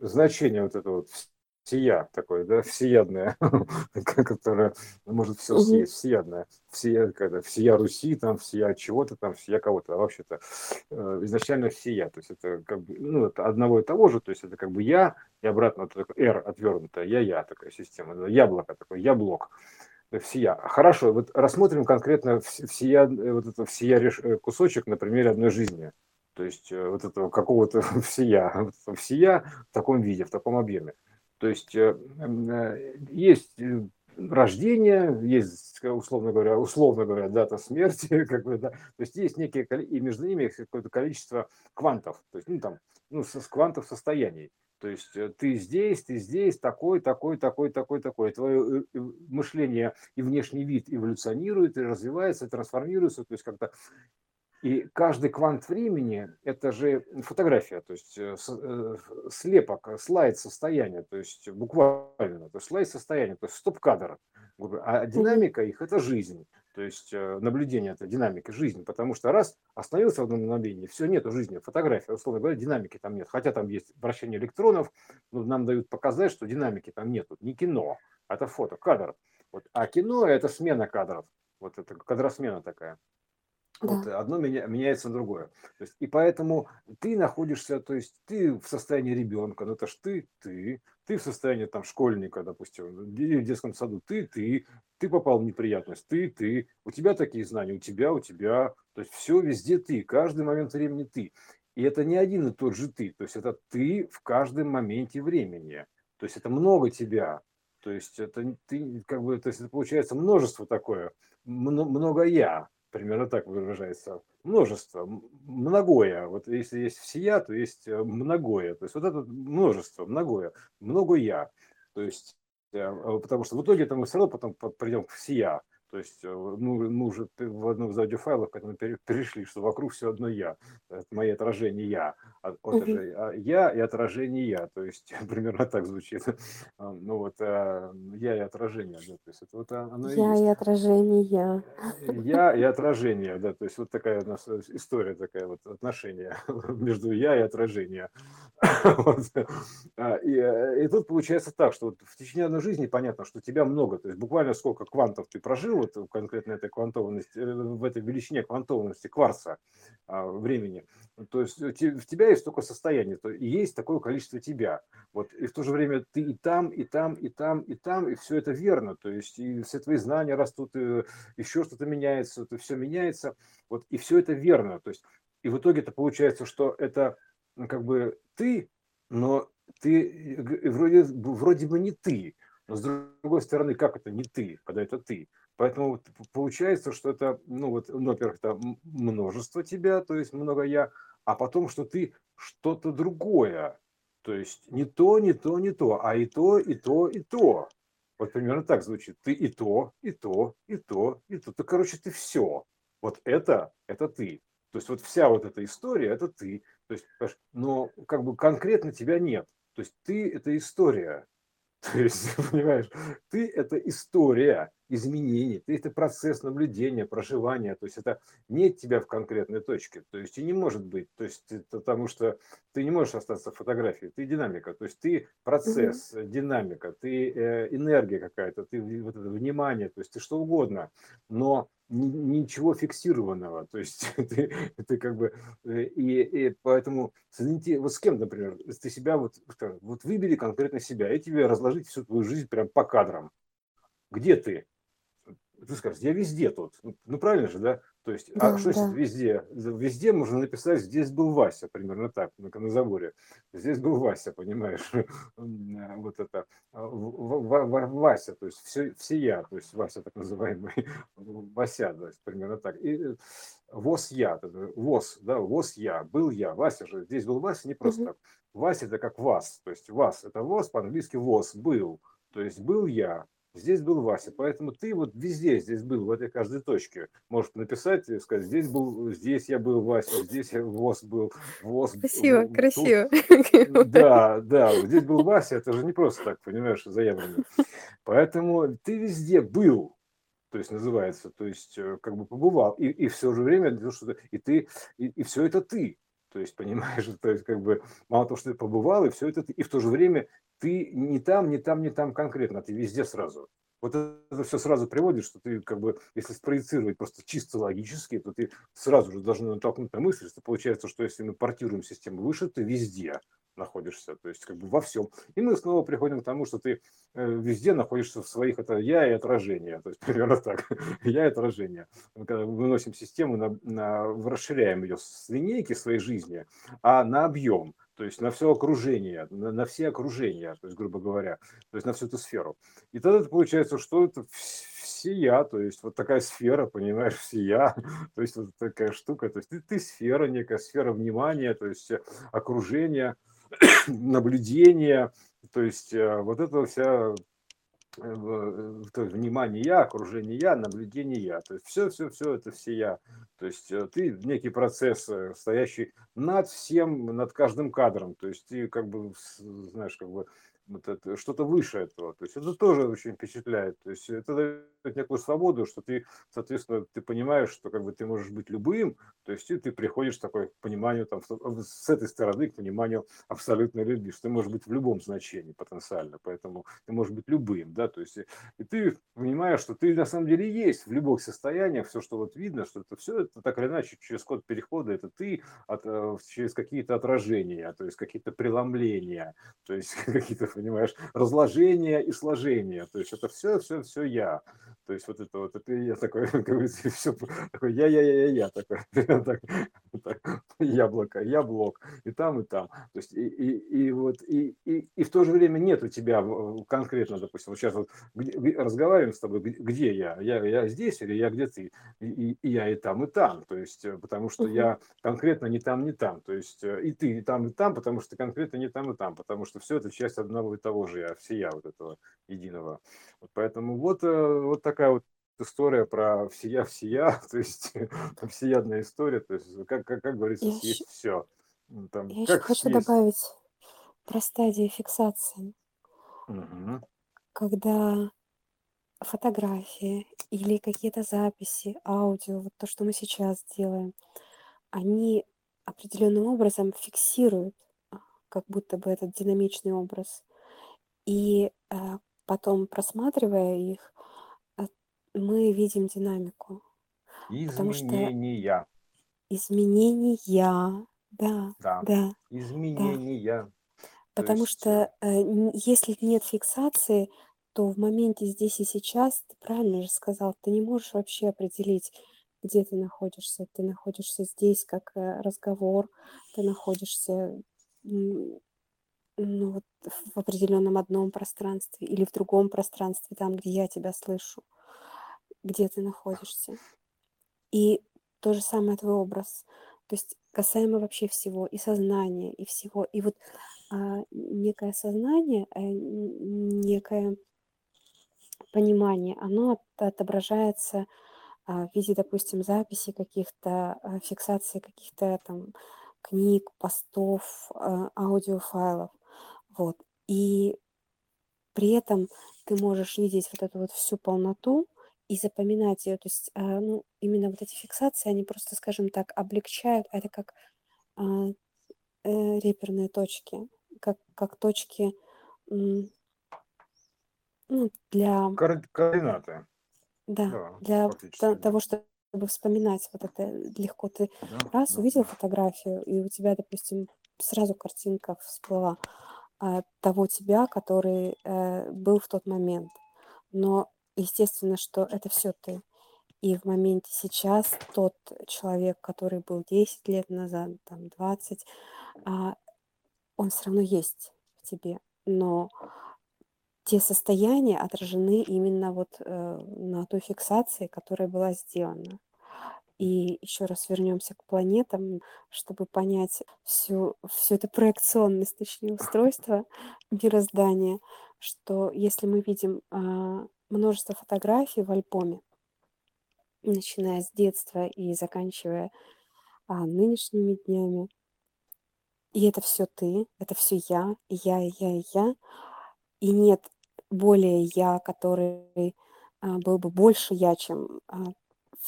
значение вот этого вот всея такое, да, всеядное, которое может все съесть, всеядное, всея, когда, всея Руси, там, всея чего-то, там, всея кого-то, а вообще-то э, изначально всея, то есть это как бы, ну, это одного и того же, то есть это как бы я, и обратно вот такой R отвернутая, я-я такая система, яблоко такое, яблок, всея. Хорошо, вот рассмотрим конкретно всея, э, вот это всея э, кусочек на примере одной жизни. То есть вот этого какого-то всея, всея в таком виде, в таком объеме. То есть э, э, есть э, рождение, есть, условно говоря, условно говоря, дата смерти, как бы, да, то есть есть некие, и между ними какое-то количество квантов, то есть, ну, там, ну, с квантов состояний. То есть ты здесь, ты здесь, такой, такой, такой, такой, такой. Твое мышление и внешний вид эволюционирует, и развивается, и трансформируется, то есть как-то и каждый квант времени – это же фотография, то есть э, э, слепок, слайд состояния, то есть буквально, то есть слайд состояния, то есть стоп-кадр. А динамика их – это жизнь, то есть э, наблюдение – это динамика жизни, потому что раз остановился в одном мгновении, все, нету жизни, фотография, условно говоря, динамики там нет. Хотя там есть вращение электронов, но нам дают показать, что динамики там нету, не кино, это фото, кадр. Вот. А кино – это смена кадров, вот это кадросмена такая. Вот да. одно меня, меняется на другое. То есть, и поэтому ты находишься, то есть ты в состоянии ребенка, ну это ж ты, ты, ты в состоянии там школьника, допустим, в детском саду, ты, ты, ты попал в неприятность, ты, ты, у тебя такие знания, у тебя, у тебя, то есть все везде ты, каждый момент времени ты. И это не один и тот же ты, то есть это ты в каждом моменте времени, то есть это много тебя, то есть это ты как бы, то есть это получается множество такое, много я, примерно так выражается, множество, многое. Вот если есть всея, то есть э, многое. То есть вот это множество, многое, много я. То есть, э, потому что в итоге это мы все равно потом придем к всея. То есть э, мы, мы уже в одном из аудиофайлов к этому перешли, что вокруг все одно я. Это мои отражения я. Вот же а, я и отражение я. То есть примерно так звучит. А, ну вот а, я и отражение. Да, то есть это вот оно я и, и отражение я. Я и отражение, да. То есть вот такая у нас история, такая вот отношение между я и отражение. Вот. И, и тут получается так, что вот в течение одной жизни понятно, что тебя много. То есть буквально сколько квантов ты прожил, вот конкретно этой квантованности, э, в этой величине квантованности кварца а, времени. То есть в тебя есть только состояние, то есть такое количество тебя. Вот, и в то же время ты и там, и там, и там, и там, и все это верно. То есть и все твои знания растут, и еще что-то меняется, то все меняется. Вот, и все это верно. То есть, и в итоге это получается, что это как бы ты, но ты вроде, вроде бы не ты. Но с другой стороны, как это не ты, когда это ты? Поэтому получается, что это, ну вот, ну, во-первых, это множество тебя, то есть много я, а потом, что ты что-то другое. То есть не то, не то, не то, а и то, и то, и то. Вот примерно так звучит. Ты и то, и то, и то, и то. То, короче, ты все. Вот это, это ты. То есть вот вся вот эта история, это ты. То есть, но как бы конкретно тебя нет. То есть ты – это история. То есть, понимаешь, ты – это история изменений, ты – это процесс наблюдения, проживания, то есть это нет тебя в конкретной точке, то есть и не может быть, то есть потому что ты не можешь остаться в фотографии, ты динамика, то есть ты процесс, mm-hmm. динамика, ты э, энергия какая-то, ты вот это внимание, то есть ты что угодно, но ничего фиксированного, то есть ты, ты как бы э, и, и поэтому вот с кем, например, ты себя вот вот выбери конкретно себя и тебе разложить всю твою жизнь прям по кадрам, где ты, ты скажешь, я везде тут. Ну, ну правильно же, да? То есть, а да, а что да. везде? Везде можно написать, здесь был Вася, примерно так, на, на заборе. Здесь был Вася, понимаешь? Вот это. А, Вася, то есть все, все я, то есть Вася так называемый, Вася, то есть примерно так. И э, ВОЗ я, ВОЗ, да, ВОЗ я, был я, Вася же, здесь был Вася не просто так. Вася это как вас, то есть вас, это ВОЗ, по-английски ВОЗ, был, то есть был я, Здесь был Вася, поэтому ты вот везде здесь был, в этой каждой точке. Можешь написать и сказать, здесь был, здесь я был Вася, здесь я ВОЗ был, ВОЗ Красиво, тут. красиво. Да, да, здесь был Вася, это же не просто так, понимаешь, заявлено. Поэтому ты везде был, то есть называется, то есть э, как бы побывал, и, и все же время, и ты, и, и все это ты, То есть, понимаешь, то есть, как бы, мало того, что ты побывал, и все это, и в то же время ты не там, не там, не там конкретно, ты везде сразу. Вот это все сразу приводит, что ты, как бы, если спроецировать просто чисто логически, то ты сразу же должен натолкнуть на мысль, что получается, что если мы портируем систему выше, ты везде находишься, то есть как бы во всем. И мы снова приходим к тому, что ты э, везде находишься в своих, это я и отражение, то есть примерно так, я и отражение. Мы когда выносим систему, на, на, расширяем ее с линейки своей жизни, а на объем, то есть на все окружение, на, на все окружения, то есть, грубо говоря, то есть на всю эту сферу. И тогда это получается, что это все я, то есть вот такая сфера, понимаешь, все я, то есть вот такая штука, то есть ты, ты сфера некая, сфера внимания, то есть окружение, наблюдение, то есть э, вот это вся э, э, то есть внимание я, окружение я, наблюдение я. То есть все, все, все это все я. То есть ты некий процесс, стоящий над всем, над каждым кадром. То есть ты как бы, знаешь, как бы что-то выше этого. То есть это тоже очень впечатляет. То есть это дает некую свободу, что ты, соответственно, ты понимаешь, что как бы ты можешь быть любым, то есть ты приходишь такой к пониманию там, с этой стороны к пониманию абсолютной любви, что ты можешь быть в любом значении потенциально, поэтому ты можешь быть любым, да, то есть и ты понимаешь, что ты на самом деле есть в любых состояниях, все, что вот видно, что это все это так или иначе через код перехода, это ты от, э, через какие-то отражения, то есть какие-то преломления, то есть какие-то понимаешь, разложение и сложение. То есть это все, все, все я. То есть вот это вот, это я такой, как говорится, все такой я, я, я, я, я такой, так, так, яблоко, яблок, и там, и там. То есть и, и, и вот, и, и, и в то же время нет у тебя конкретно, допустим, вот сейчас вот разговариваем с тобой, где я? Я, я здесь или я где ты? И, и я и там, и там. То есть, э, потому что я конкретно не там, не там. То есть э, и ты и там, и там, потому что конкретно не там, и там. Потому что все это часть одного и того же я, всея вот этого единого. Вот поэтому вот, э, вот такая вот история про всея всея, то есть всеядная история, то есть как, как, как говорится, я съесть еще, все. Там, я еще хочу съесть? добавить про стадии фиксации. Угу. Когда фотографии или какие-то записи, аудио, вот то, что мы сейчас делаем, они определенным образом фиксируют а, как будто бы этот динамичный образ. И э, потом, просматривая их, э, мы видим динамику. Изменения. Изменения, да, Да. да. Изменения. Потому есть, что э, если нет фиксации, то в моменте здесь и сейчас, ты правильно же сказал, ты не можешь вообще определить, где ты находишься. Ты находишься здесь как э, разговор, ты находишься ну, вот в определенном одном пространстве или в другом пространстве, там, где я тебя слышу, где ты находишься. И то же самое твой образ. То есть касаемо вообще всего, и сознания, и всего. И вот а, некое сознание, а, некое понимание, оно от, отображается а, в виде, допустим, записи каких-то, а, фиксации каких-то там книг, постов, а, аудиофайлов. Вот. И при этом ты можешь видеть вот эту вот всю полноту и запоминать ее. То есть, а, ну, именно вот эти фиксации, они просто, скажем так, облегчают. Это как а, э, реперные точки, как, как точки ну, для... Координаты. Да, да для того, чтобы вспоминать вот это легко. Ты да, раз да. увидел фотографию, и у тебя, допустим, сразу картинка всплыла а, того тебя, который э, был в тот момент. Но естественно, что это все ты. И в моменте сейчас тот человек, который был 10 лет назад, там 20, а, он все равно есть в тебе. Но те состояния отражены именно вот э, на той фиксации, которая была сделана. И еще раз вернемся к планетам, чтобы понять всю, всю эту проекционность, точнее, устройства мироздания, что если мы видим а, множество фотографий в альбоме, начиная с детства и заканчивая а, нынешними днями, и это все ты, это все я, я, и я, и я, и нет более я, который а, был бы больше я, чем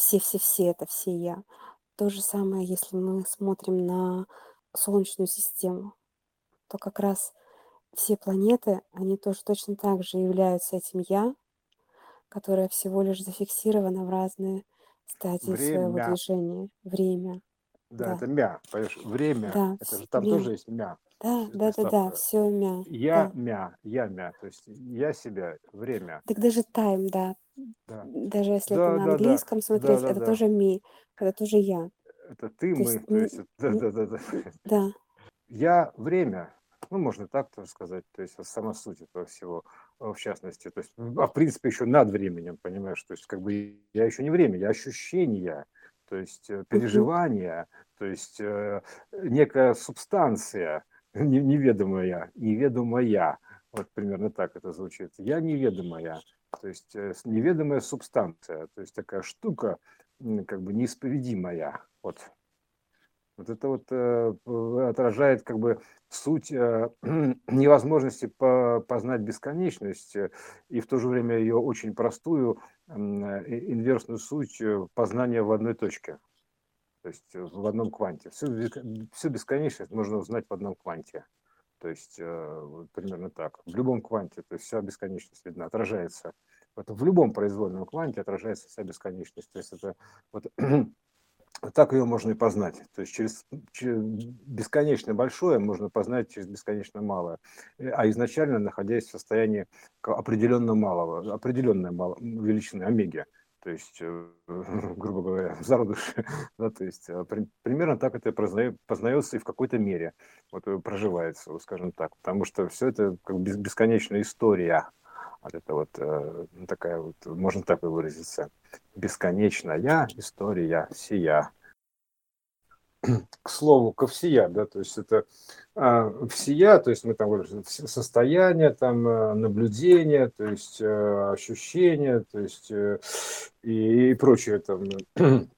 все-все-все, это все я. То же самое, если мы смотрим на Солнечную систему, то как раз все планеты, они тоже точно так же являются этим «я», которое всего лишь зафиксировано в разные стадии своего Время. движения. Время. Да, Да, это мя, понимаешь? Время. да, Это же там тоже мя. есть мя. Да, Это да, да, да, все мя. Я Да. мя, я мя. То есть я себя, время. Так даже time, да. Да. Даже если это Да, на да, да. английском Да, смотреть, да, это да. тоже me, это тоже я. Это ты, То есть, мы. То есть, н- это- да, да, да, да. да, Я время. Ну, можно так тоже сказать. То есть сама суть этого всего, в частности. То есть, а в принципе, еще над временем, понимаешь? То есть, как бы я еще не время, я ощущение, то есть э, переживания, то есть э, некая субстанция неведомая, неведомая. Вот примерно так это звучит. Я неведомая, то есть э, неведомая субстанция, то есть такая штука, как бы неисповедимая. Вот. Вот это вот э, отражает как бы суть э, невозможности по- познать бесконечность э, и в то же время ее очень простую э, инверсную суть э, познания в одной точке, то есть э, в одном кванте. Всю, всю бесконечность можно узнать в одном кванте. То есть э, примерно так. В любом кванте, то есть вся бесконечность видна, отражается. Вот в любом произвольном кванте отражается вся бесконечность. То есть это вот так ее можно и познать. То есть через, через бесконечно большое можно познать через бесконечно малое. Э, А изначально находясь в состоянии определенно малого, определенной мало, величины омеги. То есть, э, грубо говоря, зародыши. Да, то есть э, при- примерно так это позна- познается и в какой-то мере вот, э, проживается, скажем так. Потому что все это как бесконечная история. Вот это вот такая вот, можно так и выразиться бесконечная история сия. К слову, ко всея, да, то есть это а, всея, то есть мы там говорим, состояние, там э, наблюдение, то есть э, ощущения, то есть э, и, и прочее там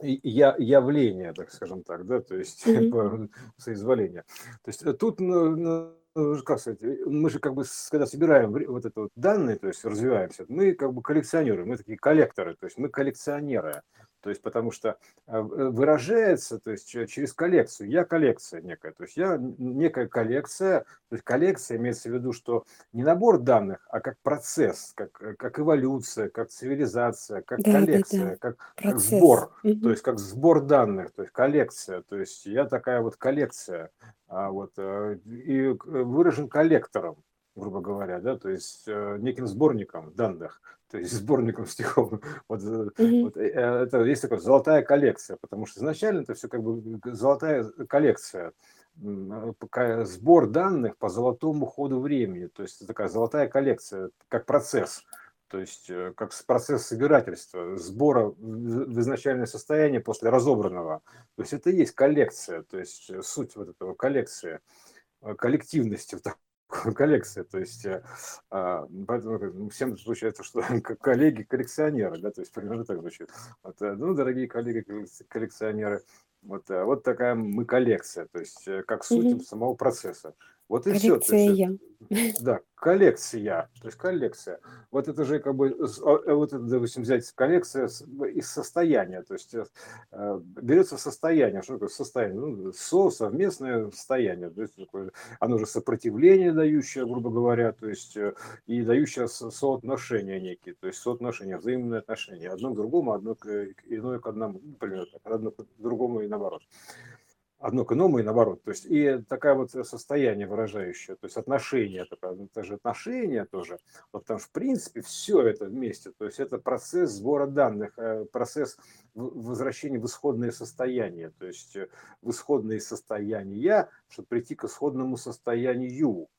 я, явление, так скажем так, да, то есть по- соизволение. То есть тут, ну, ну, как сказать, мы же как бы, когда собираем вот это вот данные, то есть развиваемся, мы как бы коллекционеры, мы такие коллекторы, то есть мы коллекционеры. То есть потому что э, выражается, то есть че- через коллекцию, я коллекция некая, то есть я некая коллекция, то есть коллекция имеется в виду, что не набор данных, а как процесс, как, э, как эволюция, как цивилизация, как да, да, да, коллекция, как, как сбор, то есть как сбор данных, то есть коллекция, то есть я такая вот коллекция, а вот э, и выражен коллектором, грубо говоря, да, то есть э, неким сборником данных, то есть сборником стихов. Вот, мгм, вот э, э, это есть такая золотая коллекция, потому что изначально это все как бы золотая коллекция, сбор данных по золотому ходу времени, то есть это такая золотая коллекция, как процесс. То есть как процесс собирательства, сбора в в изначальное состояние после разобранного. То есть это и есть коллекция, то есть суть вот этого коллекции, коллективности, вот такой коллекция. То есть э, а, поэтому как бы всем получается, что как коллеги коллекционеры, да, то есть примерно так звучит. Вот, э, ну, дорогие коллеги коллекци- коллекционеры, вот, э, вот такая мы коллекция, то есть э, как суть мгм. самого процесса. Вот и все. Коллекция есть, я. да, коллекция, то есть коллекция. Вот это же как бы, э, вот это, допустим, взять коллекция из состояния, то есть э, э, берется состояние, что такое состояние? Ну, со, совместное состояние, то есть такое, оно же сопротивление дающее, грубо говоря, то есть и дающее со- соотношения некие, то есть соотношения, взаимные отношения, одно к другому, одно к, иное к одному, ну, например, одно к другому и наоборот одно к иному и наоборот. То есть и такая вот состояние выражающее, то есть отношение, такое, ну, это же отношение тоже, вот что в принципе все это вместе, то есть это процесс сбора данных, э, процесс возвращения в исходное состояние, то есть э, в исходные состояния, чтобы прийти к исходному состоянию.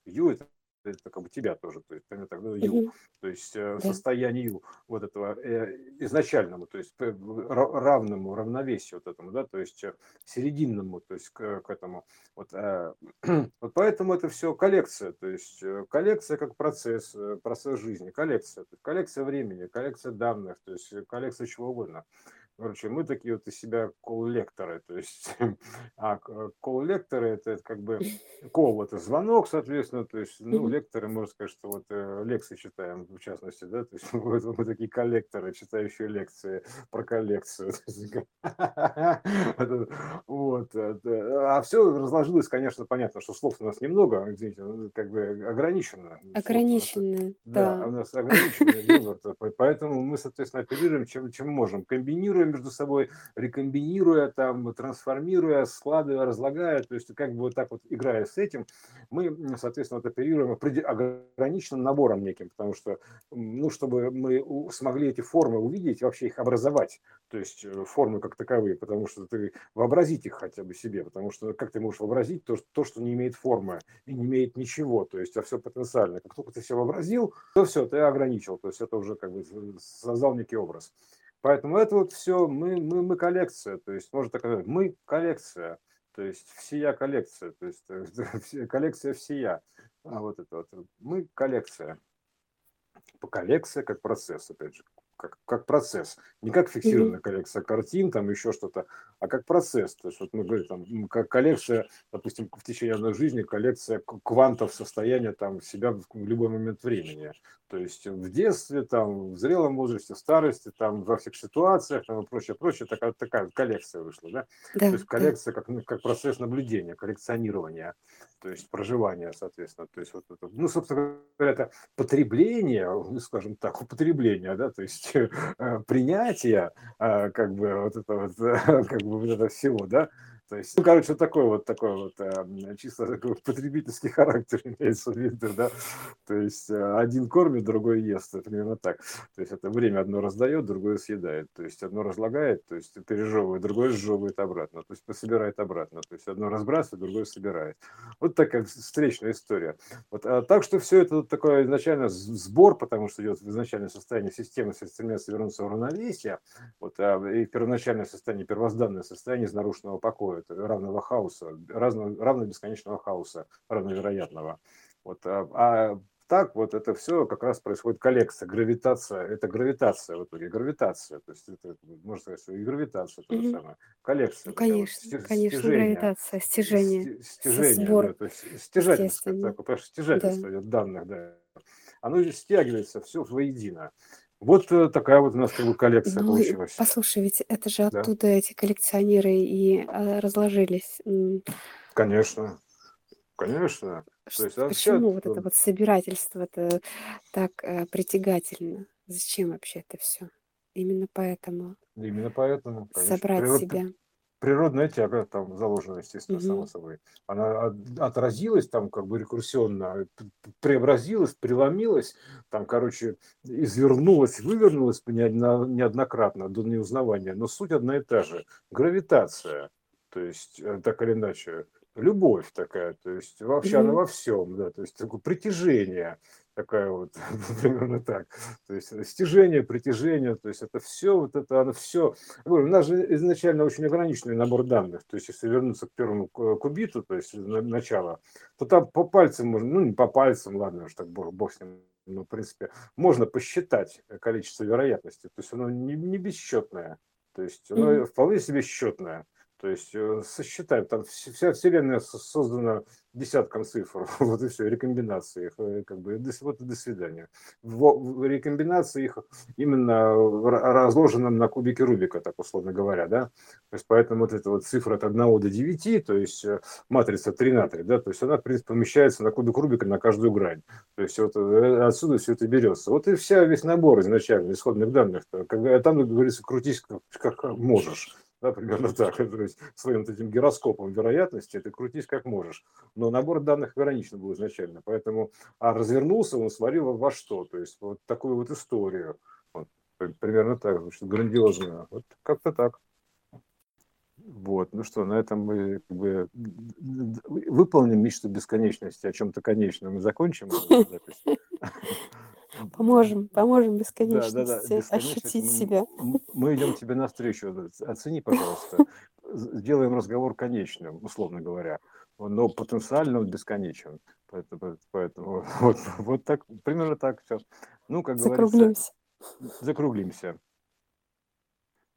Ю это это как бы тебя тоже, то есть так, ну, ю, Мгм, то есть э, да. состоянию вот этого э, изначальному, то есть ра- равному равновесию вот этому, да, то есть э, серединному, то есть к, к этому. Вот, э, вот поэтому это все коллекция, то есть э, коллекция как процесс, э, процесс жизни, коллекция, коллекция времени, коллекция данных, то есть э, коллекция чего угодно. Короче, мы такие вот из себя коллекторы, то есть, а коллекторы это как бы, кол это звонок, соответственно, то есть, ну, лекторы, можно сказать, что вот э, лекции читаем, в частности, да, то есть мы, мы такие коллекторы, читающие лекции про коллекцию. Вот. А все разложилось, конечно, понятно, что слов у нас немного, извините, ну, как бы ограничено. Ограниченные, да. Да, у нас ограниченный выбор, поэтому мы, соответственно, оперируем чем, чем можем, комбинируем между собой, рекомбинируя, там, трансформируя, складывая, разлагая, то есть как бы вот так вот играя с этим, мы, соответственно, вот оперируем ограниченным набором неким, потому что, ну, чтобы мы смогли эти формы увидеть, вообще их образовать, то есть э, формы как таковые, потому что ты вообразить их хотя бы себе, потому что как ты можешь вообразить то, то что не имеет формы и не имеет ничего, то есть а все потенциально. Как только ты все вообразил, то все, ты ограничил, то есть это уже как бы создал некий образ. Поэтому это вот все, мы, мы, мы коллекция, то есть можно так сказать, мы коллекция, то есть всея коллекция, то есть э, коллекция всея. А вот это вот, мы коллекция. По коллекция как процесс, опять же, как, как процесс. Не как фиксированная коллекция картин, там еще что-то, а как процесс. То есть вот мы говорим, там, как коллекция, допустим, в течение одной жизни, коллекция квантов состояния там себя в любой момент времени. То есть в детстве, там, в зрелом возрасте, в старости, там, во всех ситуациях, там, и прочее, прочее, такая, такая коллекция вышла, да? да То есть коллекция как, ну, как процесс наблюдения, коллекционирования, то есть проживания, соответственно. То есть вот это, ну, собственно говоря, это потребление, ну, скажем так, употребление, да, то есть э, принятие, э, как бы, вот это вот, как бы вот это всего, да, то есть, ну, короче, такой вот, такой вот э, чисто такой потребительский характер имеется в виду, да. То есть э, один кормит, другой ест, это примерно так. То есть это время одно раздает, другое съедает. То есть одно разлагает, то есть пережевывает, другое сжевывает обратно, то есть собирает обратно. То есть одно разбрасывает, другое собирает. Вот такая встречная история. Вот, а так что все это такое изначально сбор, потому что идет в изначальное состояние системы, стремится вернуться в равновесие. Вот, а, и первоначальное состояние, первозданное состояние из нарушенного покоя равного хаоса, равно, равно бесконечного хаоса, равновероятного. Вот, а, а так вот это все как раз происходит коллекция, гравитация, это гравитация в итоге, гравитация, то есть это, можно сказать, что и гравитация то же самое, коллекция. Ну, конечно, вот, конечно, стяжение, гравитация, стяжение, стяжение, сбор, да, то есть стяжательство, так, потому что стяжательство да. данных, да, оно стягивается все воедино. Вот э, такая вот у нас как бы коллекция ну, получилась. Послушай, ведь это же да. оттуда эти коллекционеры и а, разложились. Конечно, конечно. То есть, Почему а вот это вот собирательство это так э, притягательно? Зачем вообще это все? Именно поэтому. Именно поэтому. Конечно. Собрать Природ, себя природная тяга там заложена, естественно, угу. само собой. Она отразилась там как бы рекурсионно, преобразилась, преломилась, там, короче, извернулась, вывернулась неоднократно до неузнавания. Но суть одна и та же. Гравитация, то есть э, так или иначе, любовь такая, то есть вообще угу. она во всем, да, то есть такое притяжение такая вот, примерно так. То есть стяжение, притяжение, то есть это все, вот это, оно все. У нас же изначально очень ограниченный набор данных. То есть если вернуться к первому кубиту, то есть начало, то там по пальцам можно, ну не по пальцам, ладно уж так бог, бог с ним, но в принципе можно посчитать количество вероятностей. То есть оно не, не бесчетное. То есть оно mm-hmm. вполне себе счетное. То есть э, сосчитаем, там вся Вселенная создана десятком цифр, вот и все, рекомбинации их, э, как бы, вот и до свидания. В, рекомбинации их именно разложенном на кубике Рубика, так условно говоря, да, то есть поэтому вот эта вот цифра от 1 до 9, то есть э, матрица 3 на 3, да, то есть она, в принципе, помещается на кубик Рубика на каждую грань, то есть вот отсюда все это берется. Вот и вся, весь набор изначально исходных данных, когда там, как говорится, крутись как, как можешь да, примерно так, то есть своим этим гироскопом вероятности ты крутись как можешь. Но набор данных ограничен был изначально, поэтому, а развернулся он, сварил во что, то есть вот такую вот историю, вот, примерно так, значит, грандиозную, вот как-то так. Вот, ну что, на этом мы как бы выполним мечту бесконечности о чем-то конечном и закончим запись. Поможем, поможем бесконечности да, да, да. ощутить мы, себя. Мы идем тебе навстречу. Оцени, пожалуйста. Сделаем разговор конечным, условно говоря, но потенциально он бесконечен. Поэтому, поэтому вот, вот так, примерно так все. Ну, как говорится, закруглимся. Закруглимся.